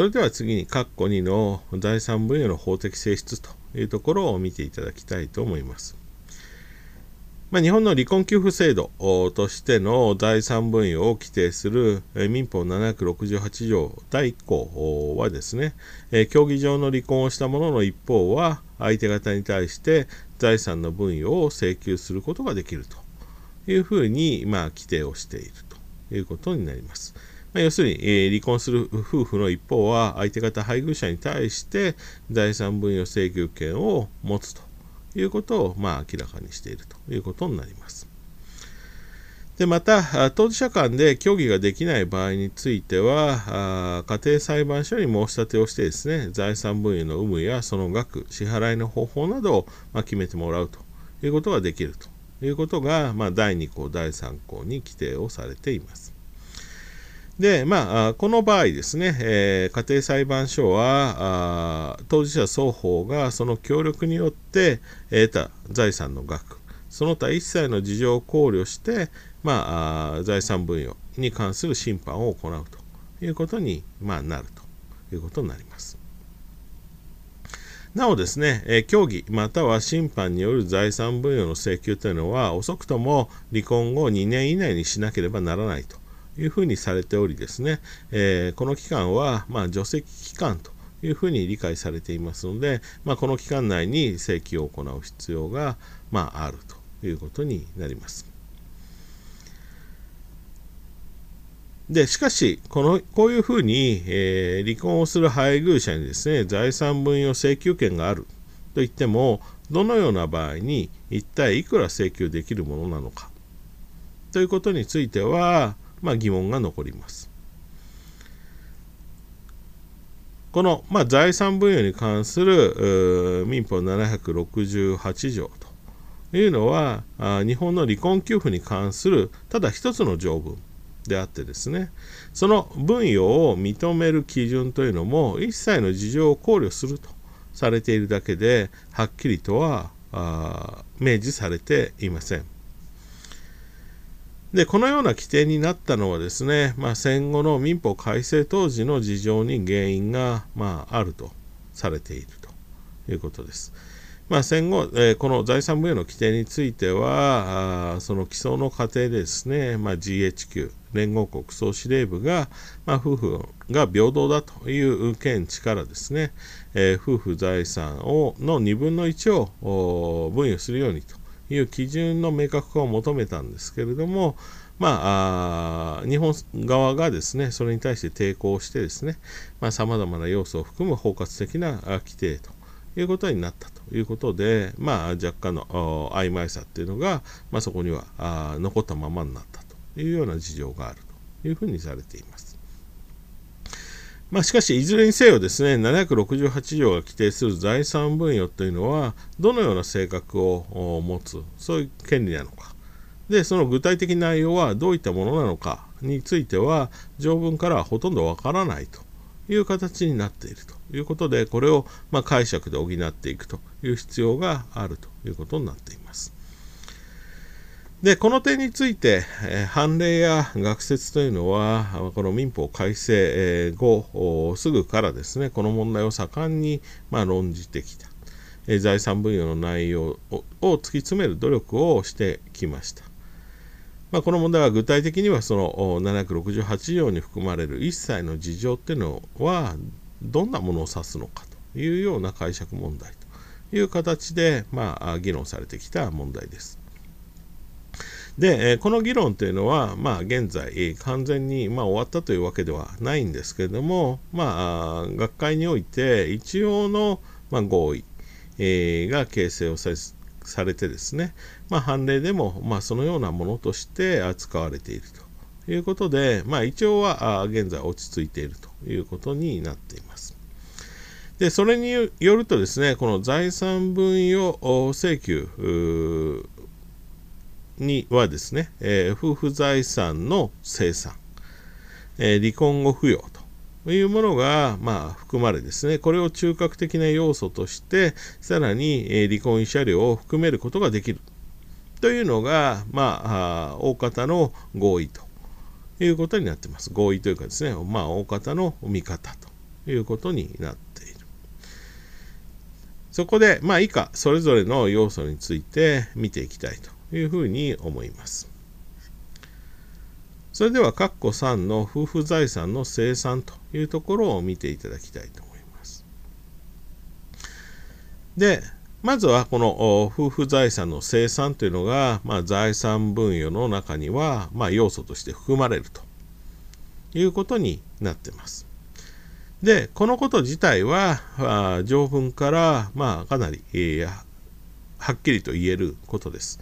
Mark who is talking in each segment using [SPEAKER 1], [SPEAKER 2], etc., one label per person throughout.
[SPEAKER 1] それでは次に、括弧2の財産分与の法的性質というところを見ていただきたいと思います。まあ、日本の離婚給付制度としての財産分与を規定する民法768条第1項はですね、競技上の離婚をした者の一方は相手方に対して財産の分与を請求することができるというふうに、まあ、規定をしているということになります。まあ、要するに、えー、離婚する夫婦の一方は相手方配偶者に対して財産分与請求権を持つということを、まあ、明らかにしているということになります。でまた、当事者間で協議ができない場合については、家庭裁判所に申し立てをしてですね、財産分与の有無やその額、支払いの方法などを、ま決めてもらうということができるということが、まあ、第2項、第3項に規定をされています。で、まあ、この場合ですね、えー、家庭裁判所は当事者双方がその協力によって得た財産の額、その他一切の事情を考慮して、まあ、財産分与に関する審判を行うということに、まあ、なるということになります。なおですね、え協議または審判による財産分与の請求というのは遅くとも離婚後2年以内にしなければならないというふうにされておりですね、えー、この期間は、まあ、除籍期間というふうに理解されていますので、まあ、この期間内に請求を行う必要が、まあ、あるということになります。で、しかし、この、こういうふうに、えー、離婚をする配偶者にですね、財産分与請求権があるといっても、どのような場合に一体いくら請求できるものなのかということについては、まあ、疑問が残ります。この、まあ、財産分与に関する民法768条というのは日本の離婚給付に関するただ一つの条文であってですねその分与を認める基準というのも一切の事情を考慮するとされているだけではっきりとは明示されていません。で、このような規定になったのはですね、まあ、戦後の民法改正当時の事情に原因が、まあ、あるとされているということです。まあ、戦後、えー、この財産分与の規定については、その基礎の過程でですね、まあ、GHQ、連合国総司令部が、まあ、夫婦が平等だという見地からですね、えー、夫婦財産をの2分の1を分与するようにという基準の明確化を求めたんですけれども、まあ、日本側がですね、それに対して抵抗してですね、さまざ、まな要素を含む包括的な規定ということになったということで、まあ、若干の曖昧さっていうのが、まあ、そこには残ったままになったというような事情があるというふうにされています。まあ、しかし、いずれにせよですね、768条が規定する財産分与というのは、どのような性格を持つ、そういう権利なのか。で、その具体的内容はどういったものなのかについては、条文からはほとんどわからないという形になっているということで、これをま解釈で補っていくという必要があるということになっています。で、この点について、え、判例や学説というのは、この民法改正、後、すぐからですね、この問題を盛んに、まあ、論じてきた、え、財産分与の内容を突き詰める努力をしてきました。まあ、この問題は具体的にはその768条に含まれる一切の事情っていうのはどんなものを指すのかというような解釈問題という形で、まあ、議論されてきた問題です。で、えこの議論というのは、まあ、現在、完全に、まあ、終わったというわけではないんですけれども、まあ、学会において一応の、まあ、合意、え、が形成をさされてですね、まあ、判例でも、まあ、そのようなものとして扱われているということで、まあ、一応は現在落ち着いているということになっています。でそれによるとですね、この財産分与請求にはですね、えー、夫婦財産の生産、えー、離婚後扶養というものが、まあ、含まれですね、これを中核的な要素として、さらに、え、離婚慰謝料を含めることができるというのが、まあ、大方の合意ということになっています。合意というかですね、まあ、大方の見方ということになっている。そこで、まあ、以下、それぞれの要素について見ていきたいというふうに思います。それでは、括弧3の夫婦財産の生産というところを見ていただきたいと思います。で、まずはこの夫婦財産の生産というのが、まあ、財産分与の中には、まあ、要素として含まれるということになってます。で、このこと自体は、あ条文から、まあ、かなり、えー、はっきりと言えることです。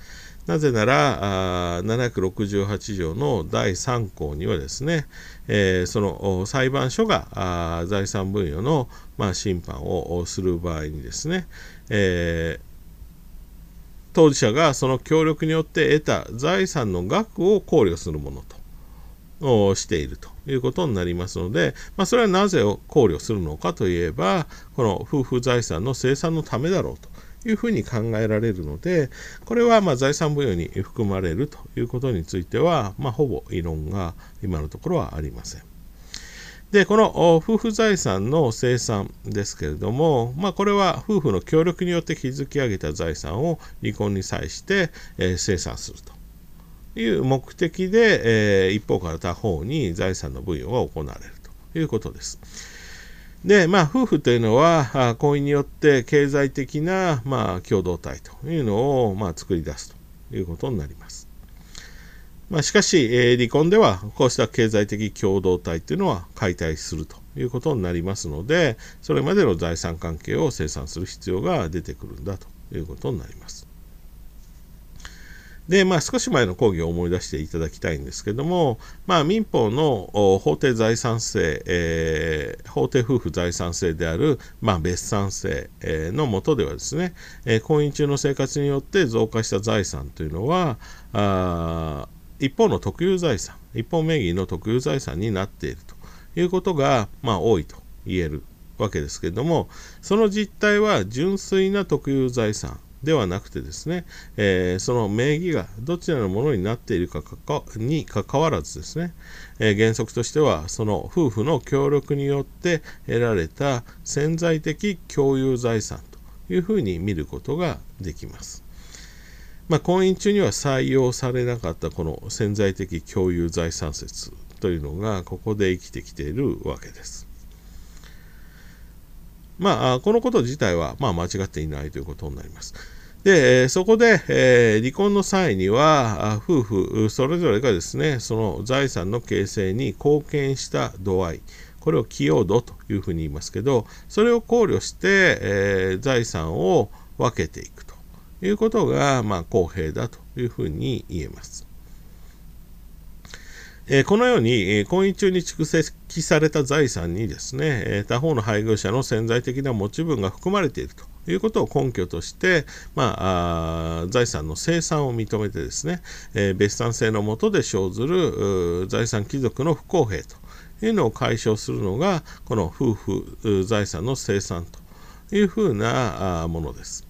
[SPEAKER 1] なぜなら、あ768条の第3項にはですね、えー、その裁判所が財産分与の、まあ、審判をする場合にですね、えー、当事者がその協力によって得た財産の額を考慮するものとしているということになりますので、まあ、それはなぜ考慮するのかといえばこの夫婦財産の生産のためだろうと。いうふうに考えられるので、これはま財産分与に含まれるということについては、まあ、ほぼ異論が今のところはありません。で、この夫婦財産の生産ですけれども、まあ、これは夫婦の協力によって築き上げた財産を離婚に際して、え、生産するという目的で、え、一方から他方に財産の分与が行われるということです。で、まあ、夫婦というのは、婚姻によって経済的な、まあ、共同体というのを、まあ、作り出すということになります。まあ、しかし、えー、離婚では、こうした経済的共同体というのは解体するということになりますので、それまでの財産関係を清算する必要が出てくるんだということになります。で、まあ、少し前の講義を思い出していただきたいんですけども、まあ、民法の法定財産制、えー、法定夫婦財産制である、まあ、別産制、えー、の下ではですね、えー、婚姻中の生活によって増加した財産というのは、あ一方の特有財産、一方名義の特有財産になっているということが、まあ、多いと言えるわけですけれども、その実態は純粋な特有財産、ではなくてですね、えー、その名義がどちらのものになっているかにかかわらずですね、えー、原則としてはその夫婦の協力によって得られた潜在的共有財産というふうに見ることができます。まあ、婚姻中には採用されなかったこの潜在的共有財産説というのがここで生きてきているわけです。まあ、このこと自体は、まあ、間違っていないということになります。で、そこで、え、離婚の際には、夫婦それぞれがですね、その財産の形成に貢献した度合い、これを寄与度というふうに言いますけど、それを考慮して、え、財産を分けていくということが、まあ、公平だというふうに言えます。えこのように、え婚姻中に蓄積された財産にですね、え他方の配偶者の潜在的な持ち分が含まれているということを根拠として、まあ、あ財産の生産を認めてですね、え別産性のもとで生ずる財産貴族の不公平というのを解消するのが、この夫婦財産の生産というふうなものです。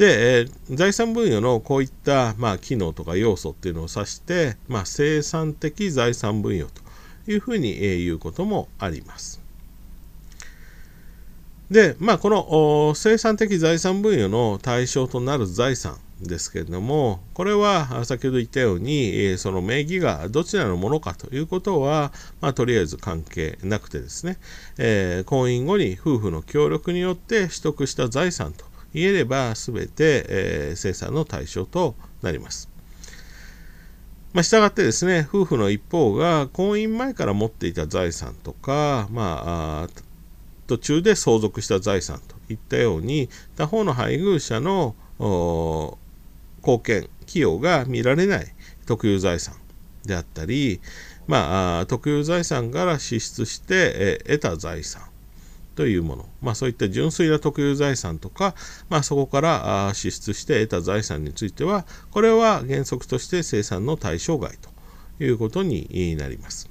[SPEAKER 1] で、えー、財産分与のこういった、まあ、機能とか要素っていうのを指して、まあ、生産的財産分与というふうに、えー、言うこともあります。で、まあ、この生産的財産分与の対象となる財産ですけれども、これは先ほど言ったように、えその名義がどちらのものかということは、まあ、とりあえず関係なくてですね、えー、婚姻後に夫婦の協力によって取得した財産と言えれば全て、えー、生産の対象となります。まあ、したがってですね、夫婦の一方が婚姻前から持っていた財産とか、まあ、途中で相続した財産といったように、他方の配偶者の貢献、寄与が見られない特有財産であったり、まあ、特有財産から支出して、得た財産というもの、まあ、そういった純粋な特有財産とか、まあ、そこから支出して得た財産については、これは原則として生産の対象外ということになります。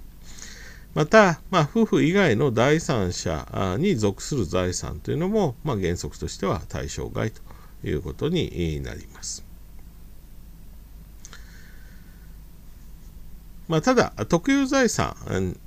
[SPEAKER 1] また、まあ、夫婦以外の第三者に属する財産というのも、まあ、原則としては対象外ということになります。まあ、ただ、特有財産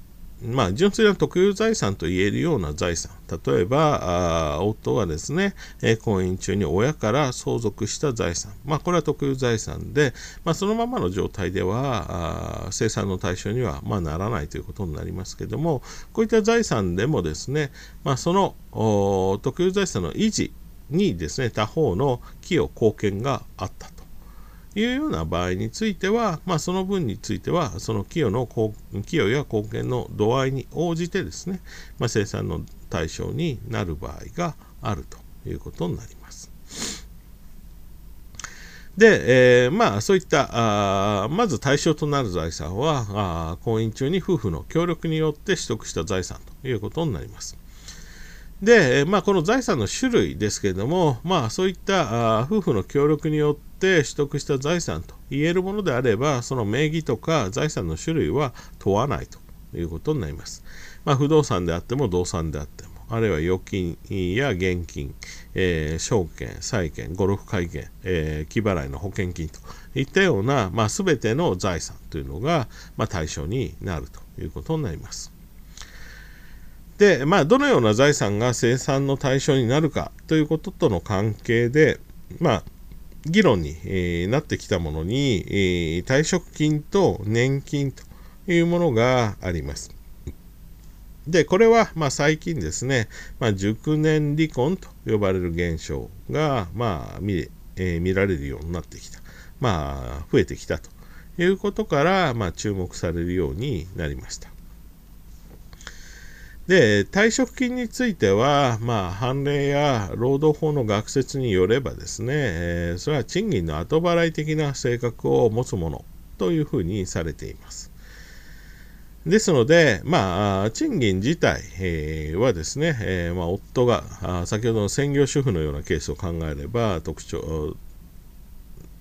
[SPEAKER 1] まあ、純粋な特有財産と言えるような財産、例えば、夫がですね、婚姻中に親から相続した財産、まあ、これは特有財産で、まあ、そのままの状態では、生産の対象には、ま、ならないということになりますけども、こういった財産でもですね、ま、その特有財産の維持にですね、他方の寄与貢献があったと。いうような場合については、まあ、その分については、その寄与の寄与や貢献の度合いに応じてですね、まあ、生産の対象になる場合があるということになります。で、えー、まあそういったあまず対象となる財産はあ婚姻中に夫婦の協力によって取得した財産ということになります。で、まあ、この財産の種類ですけれども、まあ、そういったあ夫婦の協力によってって取得した財産と言えるものであれば、その名義とか財産の種類は問わないということになります。まあ、不動産であっても動産であっても、あるいは預金や現金、えー、証券、債券、ゴルフ会券、えー、木払いの保険金といったような、まあ、全ての財産というのが、まあ、対象になるということになります。で、まあ、どのような財産が生産の対象になるかということとの関係で、まあ、議論に、え、なってきたものに、え、退職金と年金というものがあります。で、これは、まあ、最近ですね、まあ、熟年離婚と呼ばれる現象が、まあ見えー、見られるようになってきた。まあ、増えてきたということから、まあ、注目されるようになりました。で、退職金については、まあ、判例や労働法の学説によればですね、えー、それは賃金の後払い的な性格を持つものというふうにされています。ですので、まあ、賃金自体、えー、はですね、えー、まあ、夫が先ほどの専業主婦のようなケースを考えれば特徴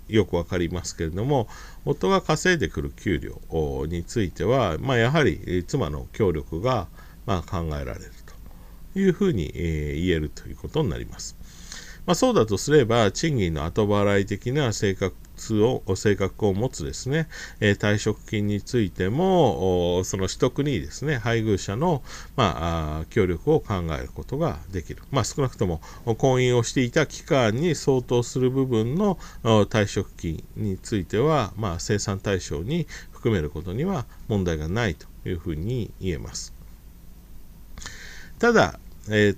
[SPEAKER 1] よくわかりますけれども夫が稼いでくる給料については、まあ、やはり妻の協力がまあ、考えられるというふうに、え、言えるということになります。まあ、そうだとすれば、賃金の後払い的な生活を、性格を持つですね、えー、退職金についても、その取得にですね、配偶者の、まあ、協力を考えることができる。まあ、少なくとも、婚姻をしていた期間に相当する部分の退職金については、まあ、生産対象に含めることには問題がないというふうに言えます。ただ、えー、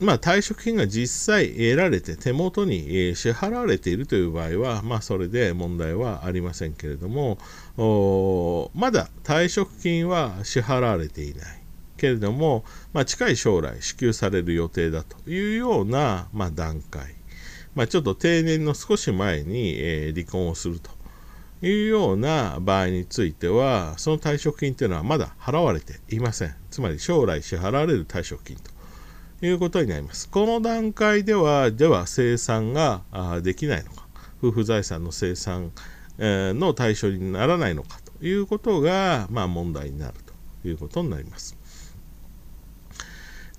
[SPEAKER 1] まあ、退職金が実際得られて手元に、え支払われているという場合は、まあ、それで問題はありませんけれども、まだ退職金は支払われていない。けれども、まあ、近い将来支給される予定だというような、ま、段階、ま、ちょっと定年の少し前に、え、離婚をするというような場合については、その退職金というのはまだ払われていません。つまり将来支払われる退職金ということになります。この段階では、では生産ができないのか、夫婦財産の生産の対象にならないのかということが、まあ、問題になるということになります。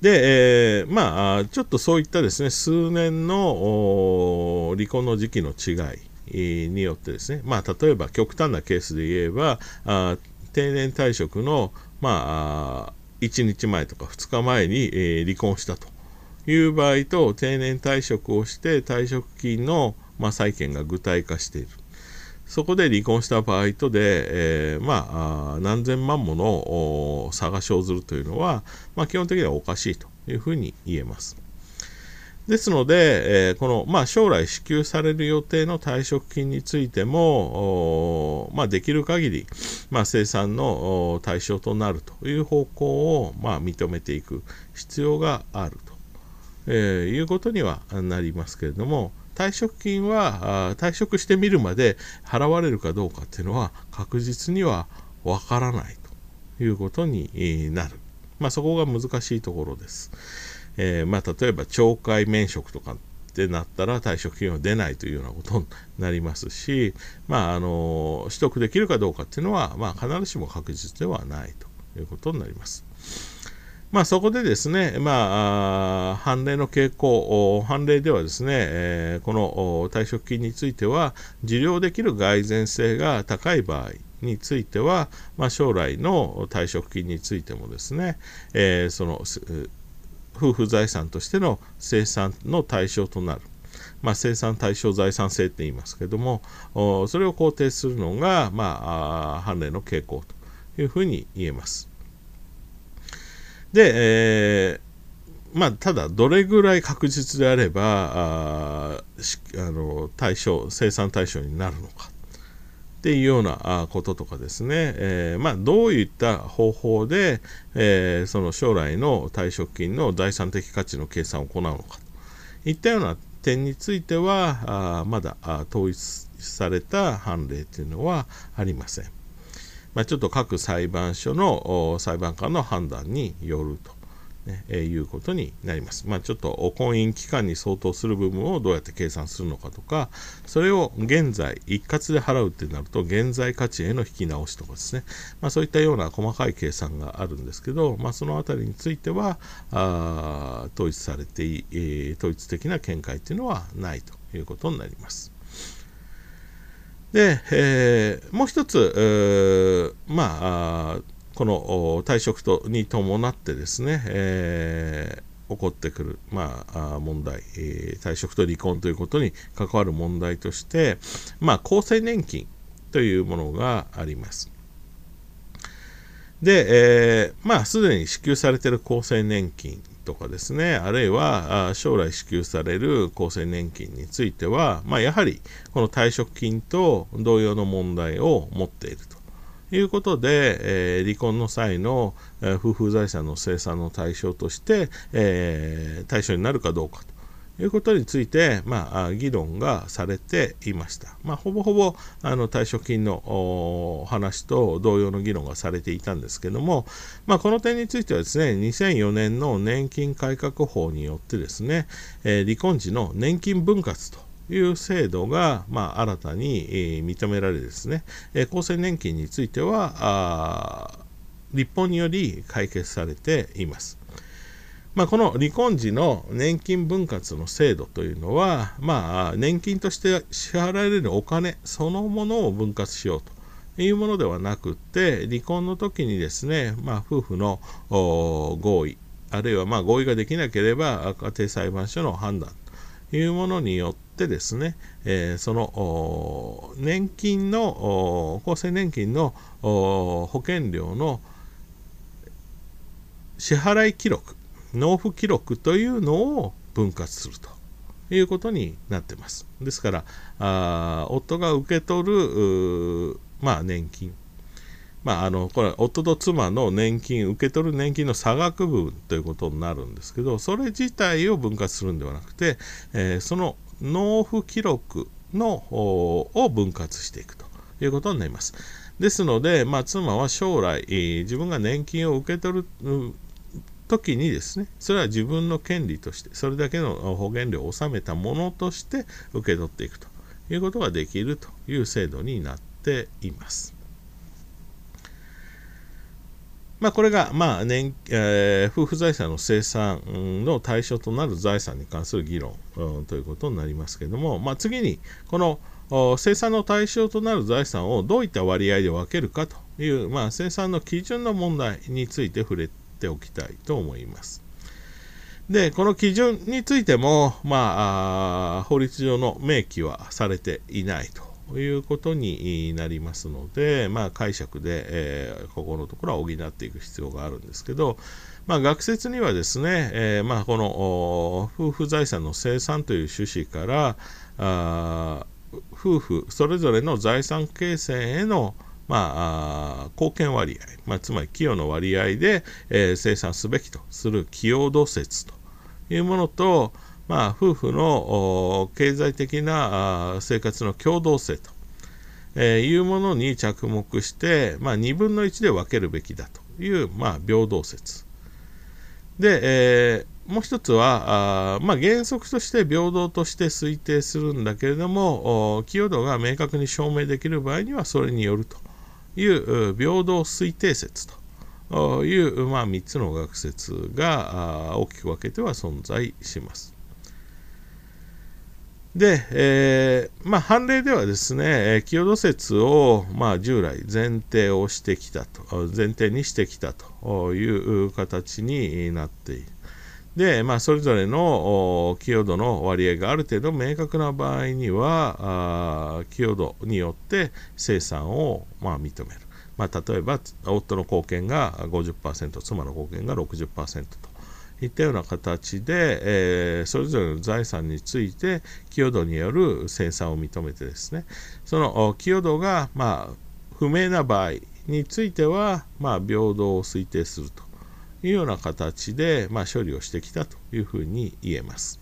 [SPEAKER 1] で、えー、まあ、ちょっとそういったですね、数年の離婚の時期の違い、によってですね、まあ、例えば極端なケースで言えば、あ定年退職の、まあ、1日前とか2日前に、え、離婚したという場合と、定年退職をして退職金の、まあ、債権が具体化している。そこで離婚した場合とで、えー、まあ、何千万もの差が生ずるというのは、まあ、基本的にはおかしいというふうに言えます。ですので、えー、この、まあ、将来支給される予定の退職金についても、まあ、できる限り、まあ、生産の対象となるという方向を、まあ、認めていく必要があると、えー、いうことにはなりますけれども、退職金は退職してみるまで払われるかどうかっていうのは確実にはわからないということになる。まあ、そこが難しいところです。えー、まあ、例えば懲戒免職とかってなったら退職金は出ないというようなことになりますし、まあ、あの取得できるかどうかっていうのは、まあ、必ずしも確実ではないということになります。まあ、そこでですね、まあ、判例の傾向、判例ではですね、えー、この退職金については、受領できる蓋然性が高い場合については、まあ、将来の退職金についてもですね、えー、その夫婦財産としての生産の対象となる、まあ、生産対象財産制って言いますけどもそれを肯定するのが、まあ、判例の傾向というふうに言えます。で、えー、まあ、ただ、どれぐらい確実であればああの対象生産対象になるのかっていうようなこととかですね、えー、まあ、どういった方法で、えー、その将来の退職金の財産的価値の計算を行うのか。といったような点についてはあまだ統一された判例というのはありません。まあ、ちょっと各裁判所の裁判官の判断によると。ねえ、いうことになります。まあ、ちょっと婚姻期間に相当する部分をどうやって計算するのかとか、それを現在、一括で払うってなると、現在価値への引き直しとかですね、まあ、そういったような細かい計算があるんですけど、まあ、そのあたりについては、あ統一されてい、えー、統一的な見解っていうのはないということになります。で、えー、もう一つ、えー、まあ、この退職とに伴ってですね、えー、起こってくる、まあ、問題、えー、退職と離婚ということに関わる問題として、まあ、厚生年金というものがあります。で、えー、まあ、すでに支給されている厚生年金とかですね、あるいは将来支給される厚生年金については、まあ、やはりこの退職金と同様の問題を持っていると。いうことで、えー、離婚の際の、えー、夫婦財産の清算の対象として、えー、対象になるかどうかということについて、まあ、議論がされていました。まあ、ほぼほぼあの退職金の話と同様の議論がされていたんですけども、まあ、この点についてはですね、2004年の年金改革法によってですね、えー、離婚時の年金分割という制度が、まあ、新たに、えー、認められですね、えー、厚生年金については立法により解決されています。まあ、この離婚時の年金分割の制度というのは、まあ、年金として支払われるお金そのものを分割しようというものではなくて離婚の時にですね、まあ、夫婦の合意あるいはま合意ができなければ家庭裁判所の判断いうものによってですね、えー、その年金の厚生年金の保険料の支払い記録納付記録というのを分割するということになってます。ですからあ夫が受け取るまあ年金まあ、あのこれ夫と妻の年金受け取る年金の差額分ということになるんですけどそれ自体を分割するんではなくて、えー、その納付記録のを分割していくということになります。ですので、まあ、妻は将来、自分が年金を受け取る時にですね、それは自分の権利として、それだけの保険料を納めたものとして受け取っていくということができるという制度になっています。まあ、これが、まあ年えー、夫婦財産の生産の対象となる財産に関する議論、うん、ということになりますけれども、まあ、次にこの生産の対象となる財産をどういった割合で分けるかという、まあ、生産の基準の問題について触れておきたいと思います。で、この基準についても、まあ、法律上の明記はされていないということになりますので、まあ、解釈で、えー、ここのところは補っていく必要があるんですけど、まあ、学説にはですね、えー、まあ、この夫婦財産の生産という趣旨からあ夫婦それぞれの財産形成へのまあ、貢献割合、まあ、つまり寄与の割合で、えー、生産すべきとする寄与度説というものと、まあ、夫婦の経済的な生活の共同性と、えいうものに着目して、まあ、2分の1で分けるべきだという、まあ、平等説。で、えー、もう一つはあ、まあ、原則として平等として推定するんだけれども、寄与度が明確に証明できる場合にはそれによるという平等推定説という、まあ、3つの学説が大きく分けては存在します。で、えー、まあ、判例ではですね、清土説を、まあ、従来前提をしてきたと、前提にしてきたという形になっている。で、まあ、それぞれの寄与度の割合がある程度明確な場合には、寄与度によって生産を、まあ、認める。まあ、例えば、夫の貢献が50%、妻の貢献が60%と。いったような形で、えー、それぞれの財産について寄与度による生産を認めてですねその寄与度が、まあ、不明な場合については、まあ、平等を推定するというような形で、まあ、処理をしてきたというふうに言えます。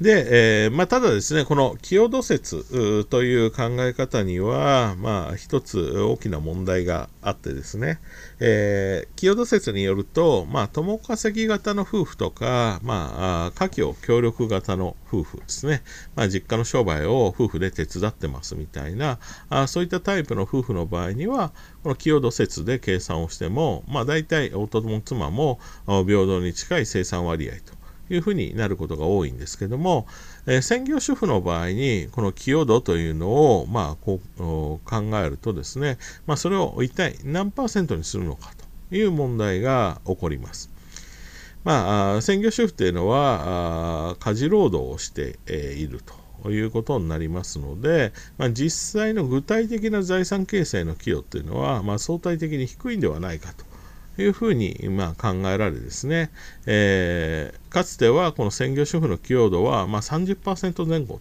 [SPEAKER 1] で、えーまあ、ただですね、この清土説という考え方には、まあ、一つ大きな問題があってですね、えー、清土説によると、まあ、共稼ぎ型の夫婦とか、まあ、家業協力型の夫婦ですね、まあ、実家の商売を夫婦で手伝ってますみたいな、あそういったタイプの夫婦の場合には、この清土説で計算をしても、まあ、大体夫も妻も平等に近い生産割合と。いうふうになることが多いんですけども、えー、専業主婦の場合にこの寄与度というのを、まあ、こう考えるとですね、まあ、それを一体何パーセントにするのかという問題が起こります。まあ、専業主婦というのは家事労働をして、え、いるということになりますので、まあ、実際の具体的な財産形成の寄与というのは、まあ、相対的に低いんではないかというふうに、まあ、考えられですね、えー、かつてはこの専業主婦の寄与度は、まあ30%前後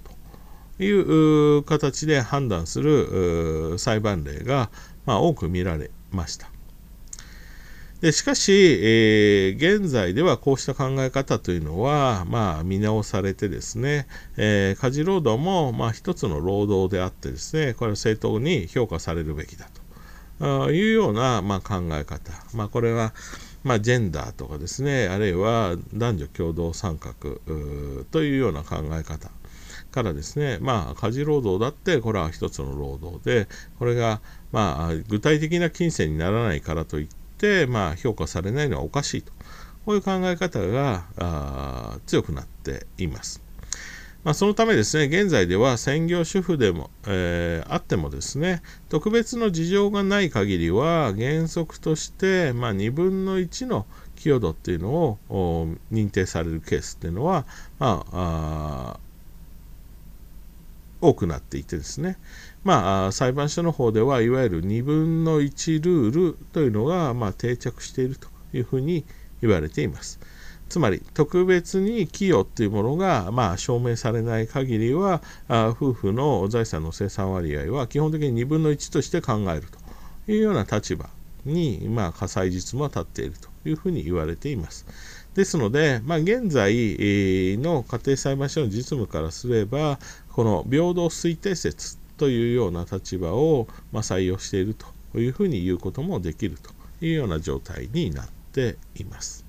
[SPEAKER 1] という形で判断する裁判例が、まあ、多く見られました。でしかし、えー、現在ではこうした考え方というのは、まあ、見直されてですね、えー、家事労働も、まあ、一つの労働であってですね、これは正当に評価されるべきだと。いうような、まあ、考え方、まあ、これは、まあ、ジェンダーとかですね。あるいは男女共同参画というような考え方からですね。まあ家事労働だってこれは一つの労働でこれが、まあ、具体的な金銭にならないからといって、まあ、評価されないのはおかしいと。こういう考え方が強くなっています。まあ、そのためですね、現在では専業主婦でも、えー、あってもですね、特別の事情がない限りは、原則として、まあ、2分の1の寄与度っていうのを認定されるケースっていうのは、まあ、あ多くなっていてですね、まあ、裁判所の方ではいわゆる2分の1ルールというのが、まあ、定着しているというふうに言われています。つまり特別に寄与っていうものが、まあ、証明されない限りはあ夫婦の財産の生産割合は基本的に2分の1として考えるというような立場に、まあ、火災実務は立っているというふうに言われています。ですので、まあ、現在の家庭裁判所の実務からすればこの平等推定説というような立場を、まあ、採用しているというふうに言うこともできるというような状態になっています。